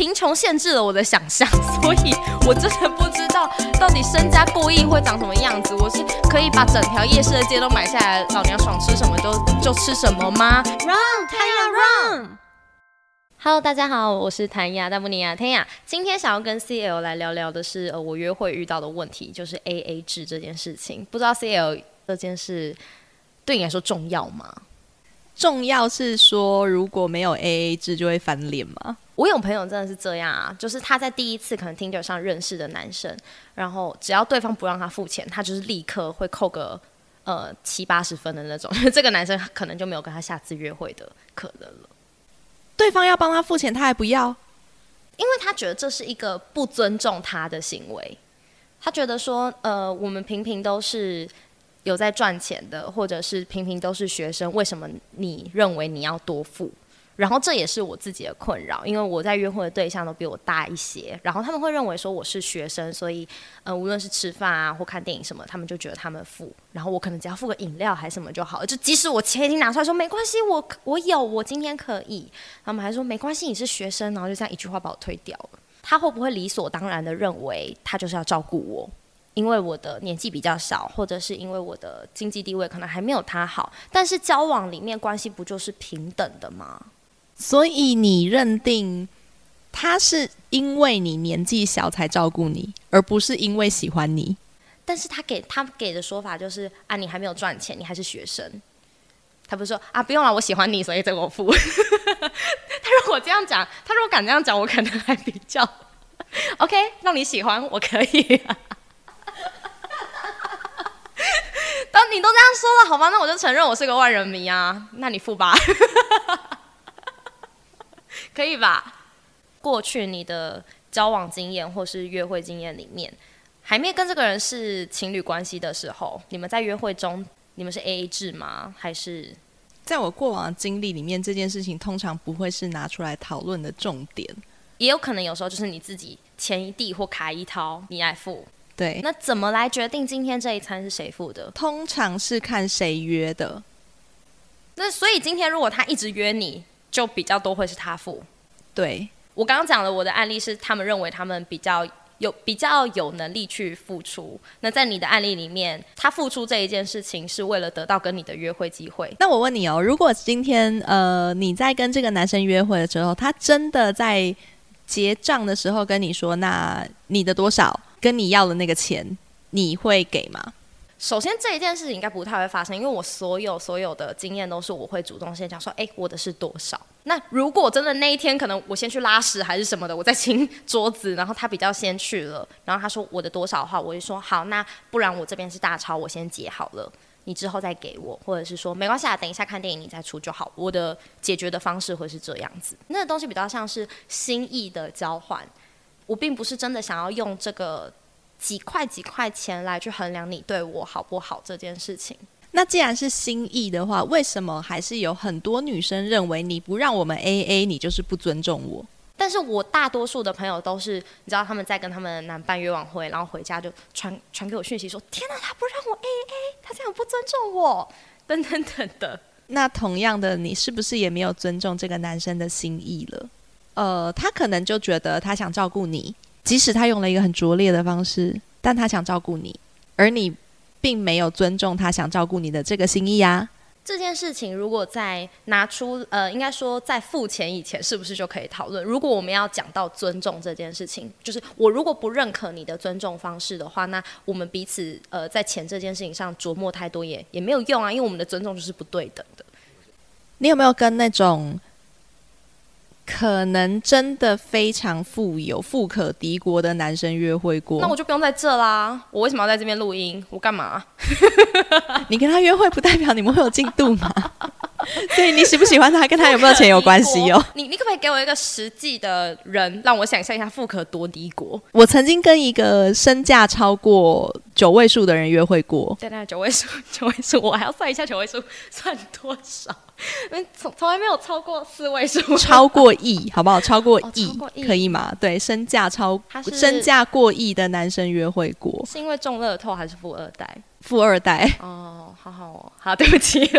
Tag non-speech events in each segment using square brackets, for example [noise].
贫穷限制了我的想象，[laughs] 所以我真的不知道到底身家过亿会长什么样子。我是可以把整条夜市的街都买下来，老娘爽吃什么就就吃什么吗？Run，谭雅 Run。Hello，大家好，我是谭雅大布尼亚天雅。今天想要跟 CL 来聊聊的是，呃，我约会遇到的问题，就是 AA 制这件事情。不知道 CL 这件事对你来说重要吗？重要是说，如果没有 A A 制就会翻脸吗？我有朋友真的是这样啊，就是他在第一次可能 Tinder 上认识的男生，然后只要对方不让他付钱，他就是立刻会扣个呃七八十分的那种，[laughs] 这个男生可能就没有跟他下次约会的可能了。对方要帮他付钱，他还不要，因为他觉得这是一个不尊重他的行为，他觉得说呃我们平平都是。有在赚钱的，或者是平平都是学生，为什么你认为你要多付？然后这也是我自己的困扰，因为我在约会的对象都比我大一些，然后他们会认为说我是学生，所以呃无论是吃饭啊或看电影什么，他们就觉得他们付，然后我可能只要付个饮料还是什么就好了，就即使我钱已经拿出来说没关系，我我有，我今天可以，他们还说没关系，你是学生，然后就这样一句话把我推掉了。他会不会理所当然的认为他就是要照顾我？因为我的年纪比较小，或者是因为我的经济地位可能还没有他好，但是交往里面关系不就是平等的吗？所以你认定他是因为你年纪小才照顾你，而不是因为喜欢你。但是他给他给的说法就是啊，你还没有赚钱，你还是学生。他不是说啊，不用了，我喜欢你，所以这个我付。[laughs] 他如果这样讲，他如果敢这样讲，我可能还比较 OK，让你喜欢我可以。当你都这样说了，好吧，那我就承认我是个万人迷啊。那你付吧，[laughs] 可以吧？过去你的交往经验或是约会经验里面，还没跟这个人是情侣关系的时候，你们在约会中，你们是 A A 制吗？还是在我过往的经历里面，这件事情通常不会是拿出来讨论的重点，也有可能有时候就是你自己钱一地或卡一掏，你来付。对，那怎么来决定今天这一餐是谁付的？通常是看谁约的。那所以今天如果他一直约你，就比较多会是他付。对我刚刚讲的我的案例是，他们认为他们比较有比较有能力去付出。那在你的案例里面，他付出这一件事情是为了得到跟你的约会机会。那我问你哦，如果今天呃你在跟这个男生约会的时候，他真的在结账的时候跟你说，那你的多少？跟你要的那个钱，你会给吗？首先这一件事情应该不太会发生，因为我所有所有的经验都是我会主动先讲说，哎，我的是多少？那如果真的那一天可能我先去拉屎还是什么的，我在清桌子，然后他比较先去了，然后他说我的多少的话，我就说好，那不然我这边是大钞，我先结好了，你之后再给我，或者是说没关系啊，等一下看电影你再出就好。我的解决的方式会是这样子，那个东西比较像是心意的交换。我并不是真的想要用这个几块几块钱来去衡量你对我好不好这件事情。那既然是心意的话，为什么还是有很多女生认为你不让我们 A A，你就是不尊重我？但是我大多数的朋友都是，你知道他们在跟他们男伴约晚会，然后回家就传传给我讯息说：“天哪，他不让我 A A，他这样不尊重我，等等等的。”那同样的，你是不是也没有尊重这个男生的心意了？呃，他可能就觉得他想照顾你，即使他用了一个很拙劣的方式，但他想照顾你，而你并没有尊重他想照顾你的这个心意啊。这件事情如果在拿出呃，应该说在付钱以前，是不是就可以讨论？如果我们要讲到尊重这件事情，就是我如果不认可你的尊重方式的话，那我们彼此呃在钱这件事情上琢磨太多也也没有用啊，因为我们的尊重就是不对等的。你有没有跟那种？可能真的非常富有、富可敌国的男生约会过，那我就不用在这啦。我为什么要在这边录音？我干嘛？[laughs] 你跟他约会不代表你们会有进度吗？[laughs] 所以你喜不喜欢他，跟他有没有钱有关系哦。[laughs] 你你可不可以给我一个实际的人，让我想象一下富可多敌国？我曾经跟一个身价超过九位数的人约会过。对对，九位数，[laughs] 九位数，我还要算一下九位数算多少。[laughs] 从从来没有超过四位数，超过亿，[laughs] 好不好？超过亿，可以吗？对，身价超，身价过亿的男生约会过，是因为中乐透还是富二代？富二代。哦，好好哦，好，对不起。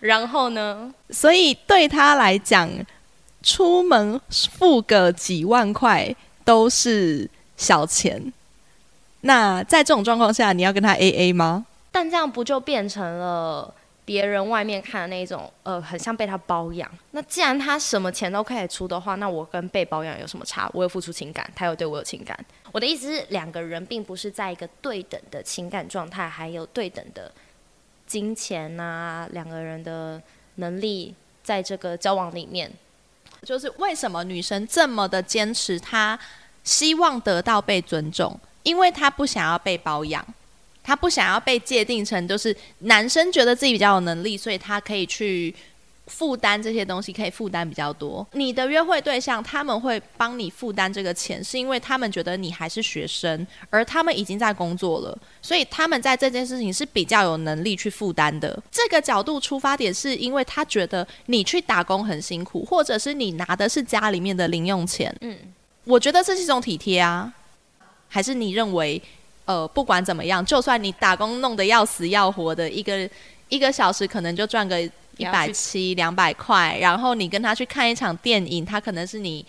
然后呢？所以对他来讲，出门付个几万块都是小钱。那在这种状况下，你要跟他 A A 吗？但这样不就变成了别人外面看的那种，呃，很像被他包养。那既然他什么钱都可以出的话，那我跟被包养有什么差？我有付出情感，他有对我有情感。我的意思是，两个人并不是在一个对等的情感状态，还有对等的金钱啊，两个人的能力在这个交往里面，就是为什么女生这么的坚持，她希望得到被尊重。因为他不想要被包养，他不想要被界定成就是男生觉得自己比较有能力，所以他可以去负担这些东西，可以负担比较多。你的约会对象他们会帮你负担这个钱，是因为他们觉得你还是学生，而他们已经在工作了，所以他们在这件事情是比较有能力去负担的。这个角度出发点是因为他觉得你去打工很辛苦，或者是你拿的是家里面的零用钱。嗯，我觉得这是一种体贴啊。还是你认为，呃，不管怎么样，就算你打工弄得要死要活的，一个一个小时可能就赚个一百七两百块，然后你跟他去看一场电影，他可能是你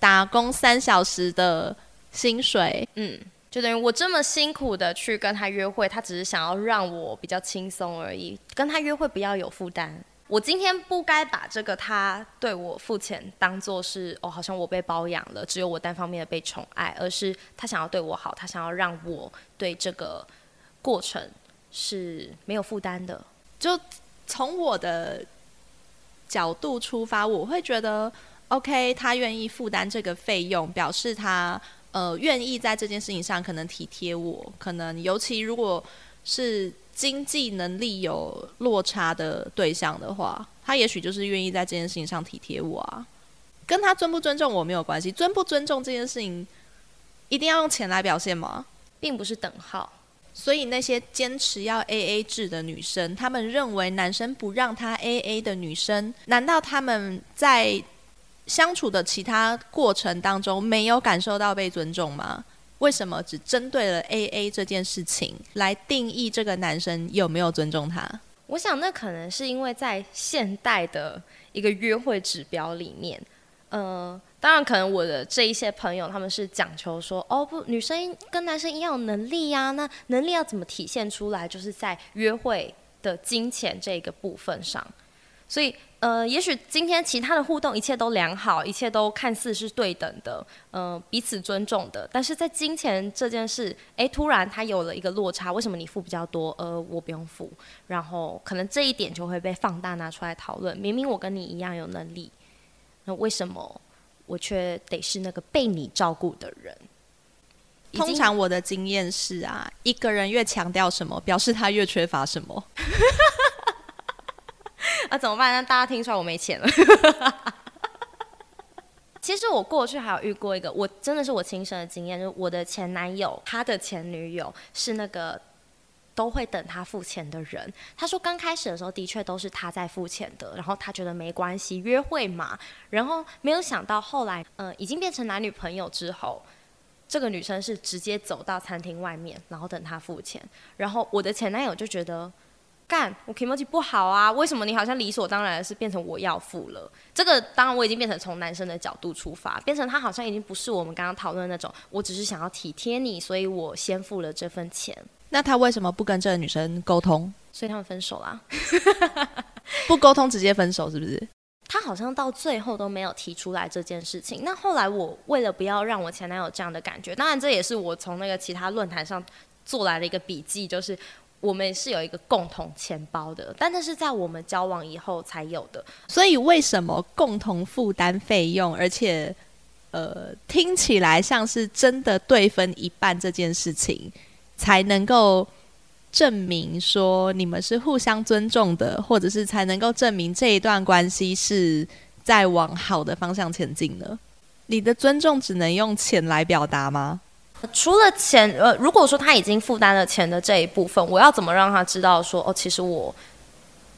打工三小时的薪水，嗯，就等于我这么辛苦的去跟他约会，他只是想要让我比较轻松而已，跟他约会不要有负担。我今天不该把这个他对我付钱当做是哦，好像我被包养了，只有我单方面的被宠爱，而是他想要对我好，他想要让我对这个过程是没有负担的。就从我的角度出发，我会觉得 OK，他愿意负担这个费用，表示他呃愿意在这件事情上可能体贴我，可能尤其如果是。经济能力有落差的对象的话，他也许就是愿意在这件事情上体贴我啊。跟他尊不尊重我没有关系，尊不尊重这件事情一定要用钱来表现吗？并不是等号。所以那些坚持要 A A 制的女生，她们认为男生不让她 A A 的女生，难道他们在相处的其他过程当中没有感受到被尊重吗？为什么只针对了 A A 这件事情来定义这个男生有没有尊重他？我想那可能是因为在现代的一个约会指标里面，呃，当然可能我的这一些朋友他们是讲求说，哦不，女生跟男生一样有能力呀，那能力要怎么体现出来？就是在约会的金钱这个部分上，所以。呃，也许今天其他的互动一切都良好，一切都看似是对等的，呃，彼此尊重的。但是在金钱这件事，哎，突然他有了一个落差，为什么你付比较多，呃，我不用付？然后可能这一点就会被放大拿出来讨论。明明我跟你一样有能力，那为什么我却得是那个被你照顾的人？通常我的经验是啊，一个人越强调什么，表示他越缺乏什么。[laughs] [laughs] 那怎么办？那大家听出来我没钱了。[laughs] 其实我过去还有遇过一个，我真的是我亲身的经验，就是我的前男友，他的前女友是那个都会等他付钱的人。他说刚开始的时候的确都是他在付钱的，然后他觉得没关系，约会嘛。然后没有想到后来，嗯，已经变成男女朋友之后，这个女生是直接走到餐厅外面，然后等他付钱。然后我的前男友就觉得。干，我 k i m o j i 不好啊？为什么你好像理所当然的是变成我要付了？这个当然我已经变成从男生的角度出发，变成他好像已经不是我们刚刚讨论的那种，我只是想要体贴你，所以我先付了这份钱。那他为什么不跟这个女生沟通？所以他们分手啦？[laughs] [laughs] 不沟通直接分手是不是？他好像到最后都没有提出来这件事情。那后来我为了不要让我前男友这样的感觉，当然这也是我从那个其他论坛上做来的一个笔记，就是。我们是有一个共同钱包的，但那是在我们交往以后才有的。所以为什么共同负担费用，而且呃听起来像是真的对分一半这件事情，才能够证明说你们是互相尊重的，或者是才能够证明这一段关系是在往好的方向前进呢？你的尊重只能用钱来表达吗？除了钱，呃，如果说他已经负担了钱的这一部分，我要怎么让他知道说，哦，其实我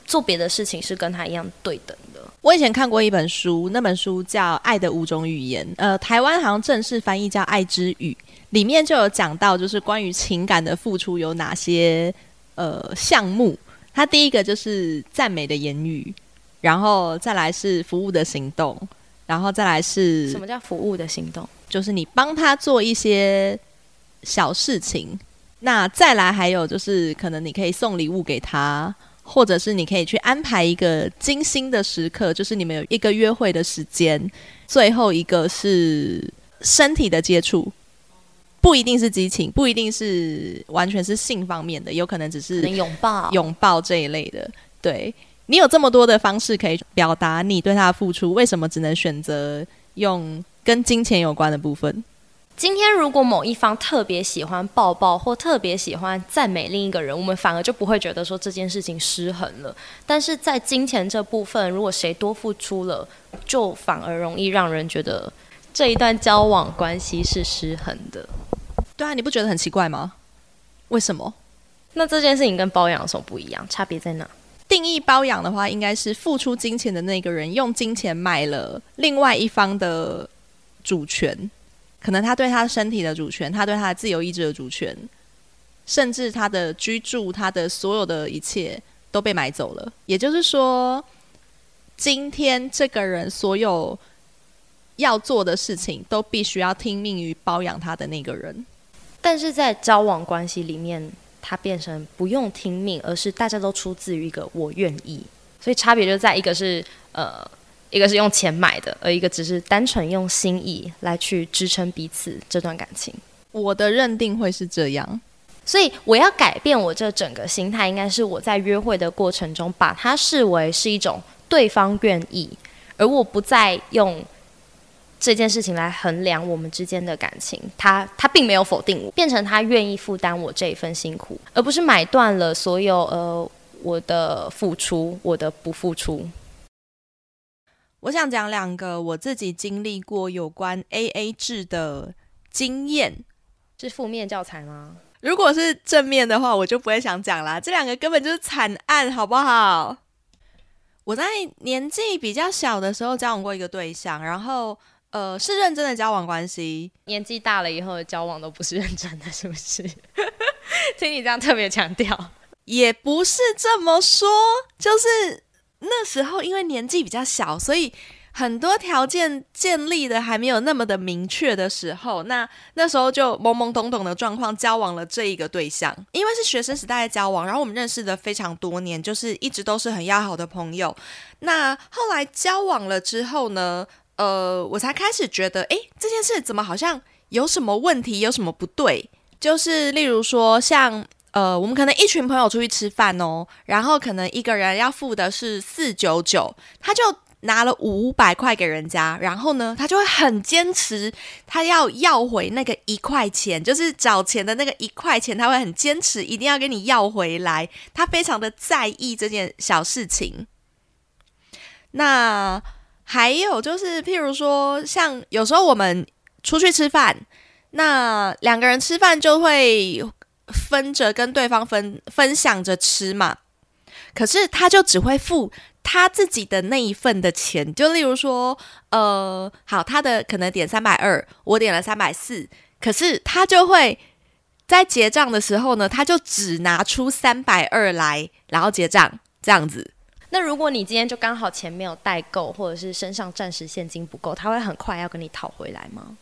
做别的事情是跟他一样对等的？我以前看过一本书，那本书叫《爱的五种语言》，呃，台湾好像正式翻译叫《爱之语》，里面就有讲到，就是关于情感的付出有哪些呃项目。它第一个就是赞美的言语，然后再来是服务的行动。然后再来是什么叫服务的行动？就是你帮他做一些小事情。那再来还有就是，可能你可以送礼物给他，或者是你可以去安排一个精心的时刻，就是你们有一个约会的时间。最后一个是身体的接触，不一定是激情，不一定是完全是性方面的，有可能只是能拥抱。拥抱这一类的。对你有这么多的方式可以表达你对他的付出，为什么只能选择用跟金钱有关的部分？今天如果某一方特别喜欢抱抱，或特别喜欢赞美另一个人，我们反而就不会觉得说这件事情失衡了。但是在金钱这部分，如果谁多付出了，就反而容易让人觉得这一段交往关系是失衡的。对啊，你不觉得很奇怪吗？为什么？那这件事情跟包养有什么不一样？差别在哪？定义包养的话，应该是付出金钱的那个人用金钱买了另外一方的主权，可能他对他身体的主权，他对他的自由意志的主权，甚至他的居住，他的所有的一切都被买走了。也就是说，今天这个人所有要做的事情，都必须要听命于包养他的那个人。但是在交往关系里面，它变成不用听命，而是大家都出自于一个我愿意，所以差别就在一个是呃，一个是用钱买的，而一个只是单纯用心意来去支撑彼此这段感情。我的认定会是这样。所以我要改变我这整个心态，应该是我在约会的过程中，把它视为是一种对方愿意，而我不再用这件事情来衡量我们之间的感情。他他并没有否定我，变成他愿意负担我这一份辛苦，而不是买断了所有呃我的付出，我的不付出。我想讲两个我自己经历过有关 A A 制的经验。是负面教材吗？如果是正面的话，我就不会想讲啦。这两个根本就是惨案，好不好？我在年纪比较小的时候交往过一个对象，然后呃是认真的交往关系。年纪大了以后的交往都不是认真的，是不是？[laughs] 听你这样特别强调，也不是这么说，就是那时候因为年纪比较小，所以很多条件建立的还没有那么的明确的时候，那那时候就懵懵懂懂的状况交往了这一个对象，因为是学生时代的交往，然后我们认识的非常多年，就是一直都是很要好的朋友。那后来交往了之后呢，呃，我才开始觉得，诶，这件事怎么好像有什么问题，有什么不对？就是例如说，像呃，我们可能一群朋友出去吃饭哦，然后可能一个人要付的是四九九，他就拿了五百块给人家，然后呢，他就会很坚持，他要要回那个一块钱，就是找钱的那个一块钱，他会很坚持，一定要跟你要回来，他非常的在意这件小事情。那还有就是，譬如说，像有时候我们出去吃饭，那两个人吃饭就会分着跟对方分分享着吃嘛。可是他就只会付他自己的那一份的钱，就例如说，呃，好，他的可能点三百二，我点了三百四，可是他就会在结账的时候呢，他就只拿出三百二来，然后结账这样子。那如果你今天就刚好钱没有带够，或者是身上暂时现金不够，他会很快要跟你讨回来吗？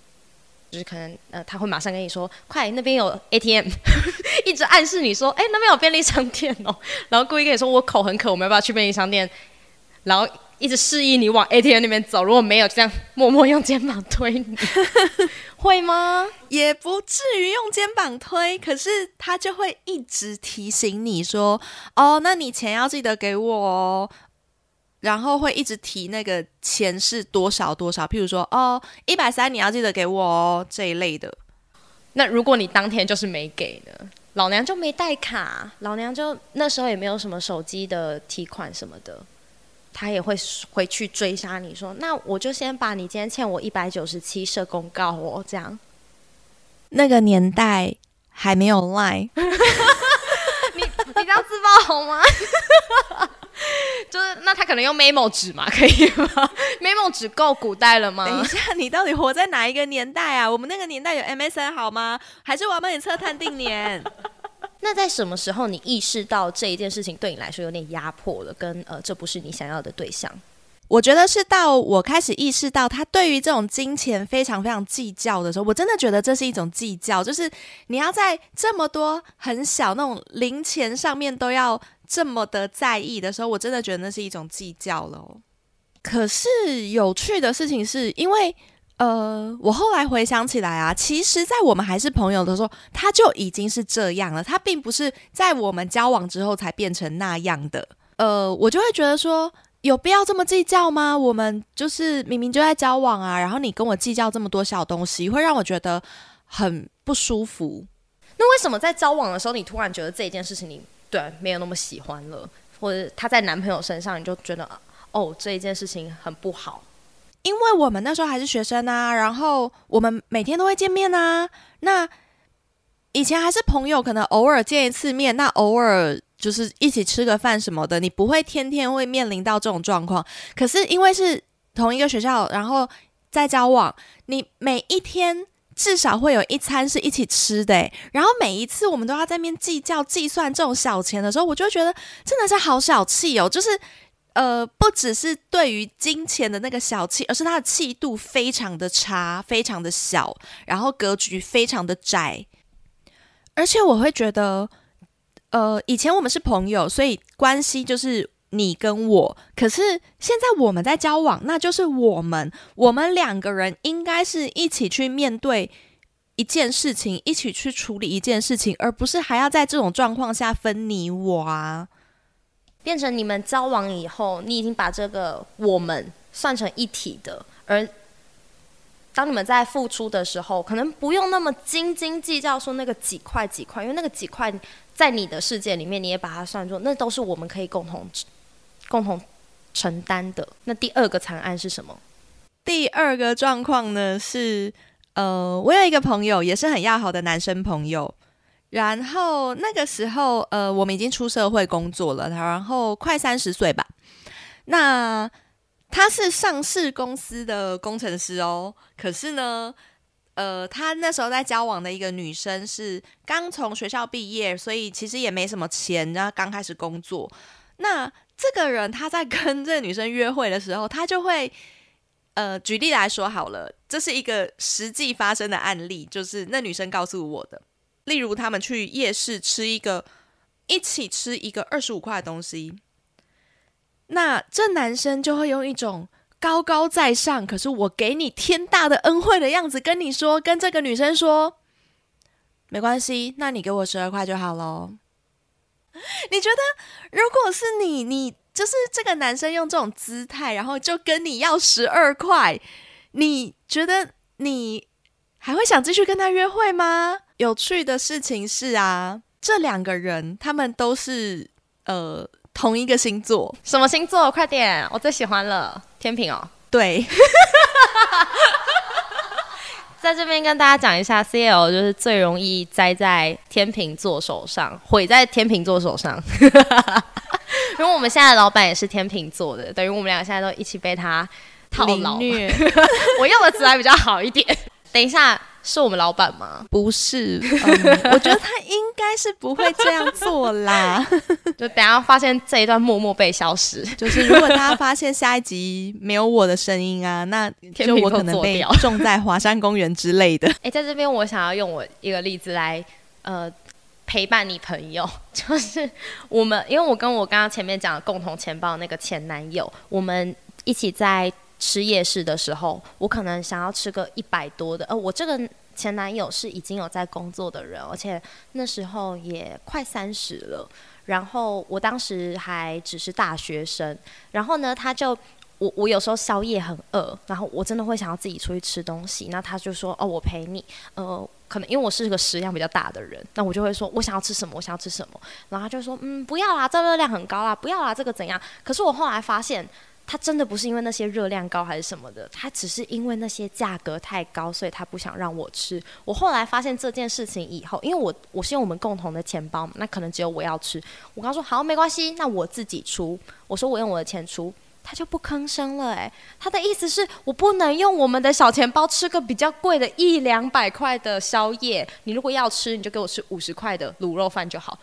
就是可能呃，他会马上跟你说，快那边有 ATM，[laughs] 一直暗示你说，哎、那边有便利商店哦，然后故意跟你说我口很渴，我们要不要去便利商店？然后一直示意你往 ATM 那边走，如果没有，就这样默默用肩膀推你，[laughs] 会吗？也不至于用肩膀推，可是他就会一直提醒你说：“哦，那你钱要记得给我哦。”然后会一直提那个钱是多少多少，譬如说：“哦，一百三你要记得给我哦。”这一类的。那如果你当天就是没给呢？老娘就没带卡，老娘就那时候也没有什么手机的提款什么的，他也会回去追杀你说，那我就先把你今天欠我一百九十七设公告哦，这样。那个年代还没有 Line，[laughs] 你你这样自爆好吗？[laughs] 就是那他可能用 memo 纸嘛，可以吗？[laughs] memo 纸够古代了吗？等一下，你到底活在哪一个年代啊？我们那个年代有 MSN 好吗？还是我要帮你测探定年？那在什么时候你意识到这一件事情对你来说有点压迫了，跟呃这不是你想要的对象？我觉得是到我开始意识到他对于这种金钱非常非常计较的时候，我真的觉得这是一种计较，就是你要在这么多很小那种零钱上面都要这么的在意的时候，我真的觉得那是一种计较了。可是有趣的事情是因为，呃，我后来回想起来啊，其实，在我们还是朋友的时候，他就已经是这样了，他并不是在我们交往之后才变成那样的。呃，我就会觉得说。有必要这么计较吗？我们就是明明就在交往啊，然后你跟我计较这么多小东西，会让我觉得很不舒服。那为什么在交往的时候，你突然觉得这一件事情你对没有那么喜欢了，或者他在男朋友身上你就觉得哦这一件事情很不好？因为我们那时候还是学生啊，然后我们每天都会见面啊。那以前还是朋友，可能偶尔见一次面，那偶尔。就是一起吃个饭什么的，你不会天天会面临到这种状况。可是因为是同一个学校，然后在交往，你每一天至少会有一餐是一起吃的。然后每一次我们都要在面计较计算这种小钱的时候，我就觉得真的是好小气哦。就是呃，不只是对于金钱的那个小气，而是他的气度非常的差，非常的小，然后格局非常的窄。而且我会觉得。呃，以前我们是朋友，所以关系就是你跟我。可是现在我们在交往，那就是我们，我们两个人应该是一起去面对一件事情，一起去处理一件事情，而不是还要在这种状况下分你我啊。变成你们交往以后，你已经把这个我们算成一体的，而当你们在付出的时候，可能不用那么斤斤计较，说那个几块几块，因为那个几块。在你的世界里面，你也把它算作，那都是我们可以共同共同承担的。那第二个惨案是什么？第二个状况呢是，呃，我有一个朋友，也是很要好的男生朋友。然后那个时候，呃，我们已经出社会工作了，然后快三十岁吧。那他是上市公司的工程师哦，可是呢。呃，他那时候在交往的一个女生是刚从学校毕业，所以其实也没什么钱，然后刚开始工作。那这个人他在跟这个女生约会的时候，他就会呃，举例来说好了，这是一个实际发生的案例，就是那女生告诉我的。例如，他们去夜市吃一个，一起吃一个二十五块的东西，那这男生就会用一种。高高在上，可是我给你天大的恩惠的样子，跟你说，跟这个女生说，没关系，那你给我十二块就好喽。[laughs] 你觉得，如果是你，你就是这个男生用这种姿态，然后就跟你要十二块，你觉得你还会想继续跟他约会吗？有趣的事情是啊，这两个人他们都是呃。同一个星座，什么星座？快点，我最喜欢了，天平哦。对，[laughs] 在这边跟大家讲一下，CL 就是最容易栽在天平座手上，毁在天平座手上。[laughs] 因为我们现在的老板也是天平座的，等于我们两个现在都一起被他套牢。[laughs] 我用的词还比较好一点。等一下。是我们老板吗？不是，我觉得他应该是不会这样做啦。[laughs] 就等下发现这一段默默被消失，就是如果大家发现下一集没有我的声音啊，那就我可能被种在华山公园之类的。[laughs] 哎，在这边我想要用我一个例子来呃陪伴你朋友，[laughs] 就是我们因为我跟我刚刚前面讲的共同钱包那个前男友，我们一起在。吃夜市的时候，我可能想要吃个一百多的。呃，我这个前男友是已经有在工作的人，而且那时候也快三十了。然后我当时还只是大学生。然后呢，他就我我有时候宵夜很饿，然后我真的会想要自己出去吃东西。那他就说：“哦，我陪你。”呃，可能因为我是个食量比较大的人，那我就会说：“我想要吃什么？我想要吃什么？”然后他就说：“嗯，不要啦，这热量很高啦，不要啦，这个怎样？”可是我后来发现。他真的不是因为那些热量高还是什么的，他只是因为那些价格太高，所以他不想让我吃。我后来发现这件事情以后，因为我我是用我们共同的钱包嘛，那可能只有我要吃。我刚说好没关系，那我自己出。我说我用我的钱出，他就不吭声了。诶，他的意思是我不能用我们的小钱包吃个比较贵的一两百块的宵夜。你如果要吃，你就给我吃五十块的卤肉饭就好。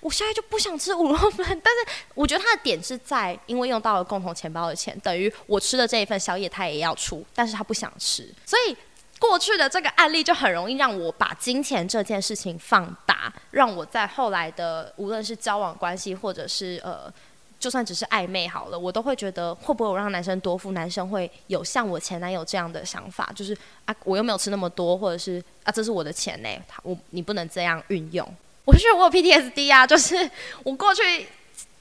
我现在就不想吃五肉饭。但是我觉得他的点是在，因为用到了共同钱包的钱，等于我吃的这一份宵夜他也要出，但是他不想吃，所以过去的这个案例就很容易让我把金钱这件事情放大，让我在后来的无论是交往关系或者是呃。就算只是暧昧好了，我都会觉得会不会我让男生多付，男生会有像我前男友这样的想法，就是啊，我又没有吃那么多，或者是啊，这是我的钱呢，我你不能这样运用。我觉得我有 PTSD 啊，[laughs] 就是我过去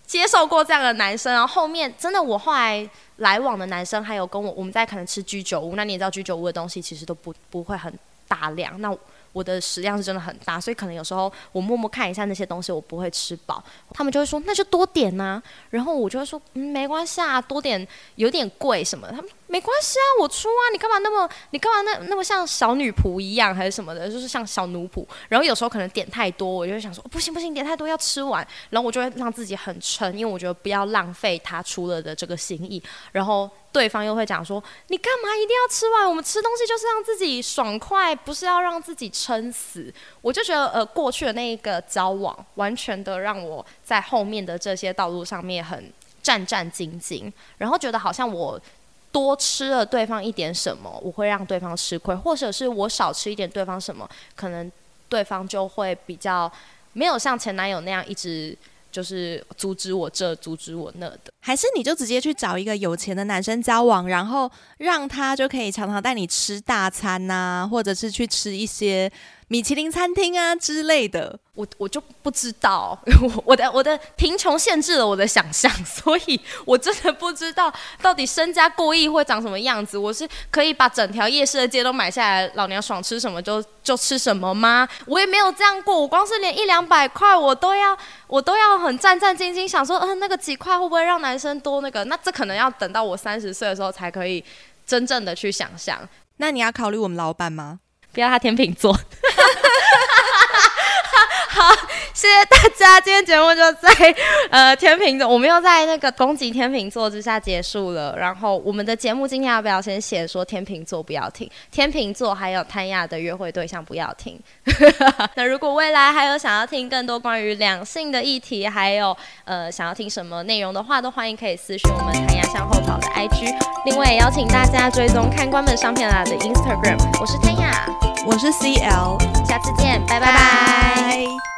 接受过这样的男生，然后后面真的我后来来往的男生，还有跟我我们在可能吃居酒屋，那你也知道居酒屋的东西其实都不不会很大量，那。我的食量是真的很大，所以可能有时候我默默看一下那些东西，我不会吃饱。他们就会说那就多点呐，然后我就会说嗯没关系啊，多点有点贵什么的。他们没关系啊，我出啊，你干嘛那么你干嘛那那么像小女仆一样还是什么的，就是像小奴仆。然后有时候可能点太多，我就会想说不行不行，点太多要吃完，然后我就会让自己很撑，因为我觉得不要浪费他出了的这个心意。然后。对方又会讲说：“你干嘛一定要吃完？我们吃东西就是让自己爽快，不是要让自己撑死。”我就觉得，呃，过去的那一个交往，完全的让我在后面的这些道路上面很战战兢兢，然后觉得好像我多吃了对方一点什么，我会让对方吃亏，或者是我少吃一点对方什么，可能对方就会比较没有像前男友那样一直。就是阻止我这，阻止我那的，还是你就直接去找一个有钱的男生交往，然后让他就可以常常带你吃大餐呐，或者是去吃一些。米其林餐厅啊之类的，我我就不知道，我 [laughs] 我的我的贫穷限制了我的想象，[laughs] 所以我真的不知道到底身家过亿会长什么样子。我是可以把整条夜市的街都买下来，老娘爽吃什么就就吃什么吗？我也没有这样过，我光是连一两百块我都要我都要很战战兢兢，想说，嗯，那个几块会不会让男生多那个？那这可能要等到我三十岁的时候才可以真正的去想象。那你要考虑我们老板吗？不要他天秤座。好，谢谢大家，今天节目就在 [laughs] 呃天秤座，我们又在那个攻击天秤座之下结束了。然后我们的节目今天要不要先写说天秤座不要听，天秤座还有谭亚的约会对象不要听。[laughs] 那如果未来还有想要听更多关于两性的议题，还有呃想要听什么内容的话，都欢迎可以私讯我们谭亚向后跑的 IG。另外也邀请大家追踪看官们上片啦的 Instagram。我是谭亚，我是 CL，下次见，拜拜。